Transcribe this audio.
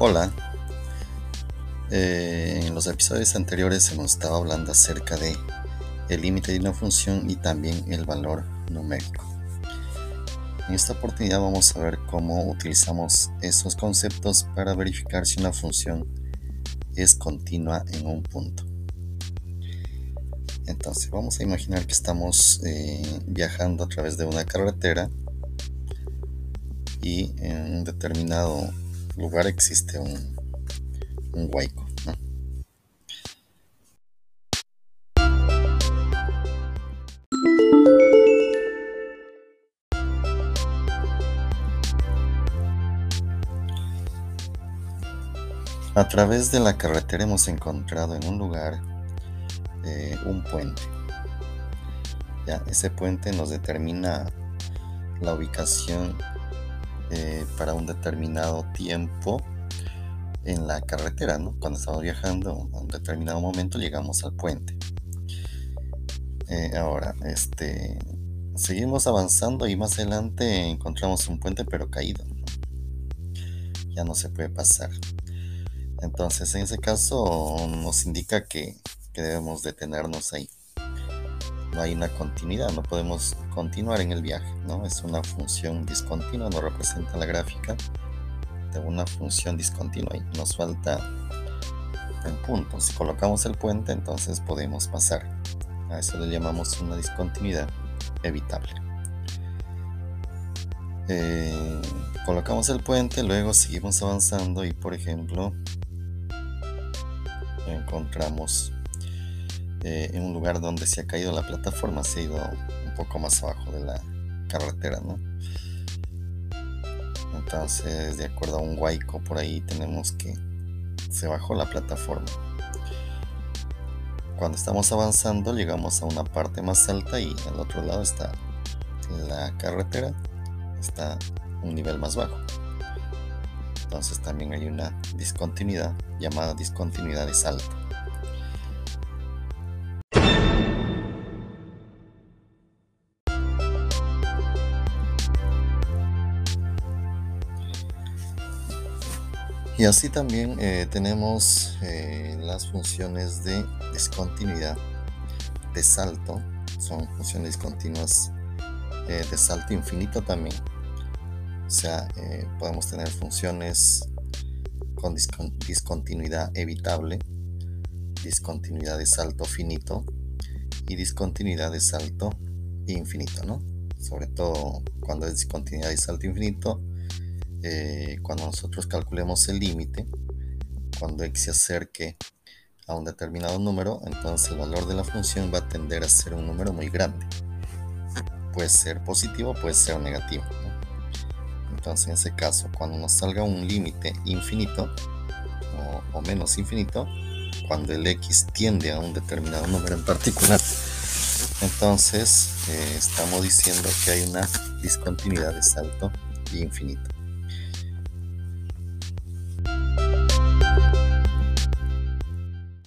Hola. Eh, en los episodios anteriores hemos estado hablando acerca de el límite de una función y también el valor numérico. En esta oportunidad vamos a ver cómo utilizamos esos conceptos para verificar si una función es continua en un punto. Entonces vamos a imaginar que estamos eh, viajando a través de una carretera y en un determinado lugar existe un, un. A través de la carretera hemos encontrado en un lugar eh, un puente. Ya, ese puente nos determina la ubicación eh, para un determinado tiempo en la carretera, ¿no? Cuando estamos viajando a un determinado momento llegamos al puente. Eh, ahora, este, seguimos avanzando y más adelante encontramos un puente pero caído. Ya no se puede pasar. Entonces, en ese caso nos indica que, que debemos detenernos ahí no hay una continuidad, no podemos continuar en el viaje, ¿no? Es una función discontinua, nos representa la gráfica de una función discontinua y nos falta un punto. Si colocamos el puente, entonces podemos pasar. A eso le llamamos una discontinuidad evitable. Eh, colocamos el puente, luego seguimos avanzando y por ejemplo encontramos eh, en un lugar donde se ha caído la plataforma, se ha ido un poco más abajo de la carretera, ¿no? Entonces, de acuerdo a un huaico por ahí, tenemos que se bajó la plataforma. Cuando estamos avanzando, llegamos a una parte más alta y al otro lado está la carretera, está un nivel más bajo. Entonces también hay una discontinuidad llamada discontinuidad de Y así también eh, tenemos eh, las funciones de discontinuidad de salto. Son funciones discontinuas eh, de salto infinito también. O sea, podemos tener funciones con discontinuidad evitable, discontinuidad de salto finito y discontinuidad de salto infinito, ¿no? Sobre todo cuando es discontinuidad de salto infinito, eh, cuando nosotros calculemos el límite, cuando x se acerque a un determinado número, entonces el valor de la función va a tender a ser un número muy grande. Puede ser positivo, puede ser negativo. Entonces en ese caso, cuando nos salga un límite infinito o, menos infinito, cuando el x tiende a un determinado número en particular, entonces eh, estamos diciendo que hay una discontinuidad de salto infinito.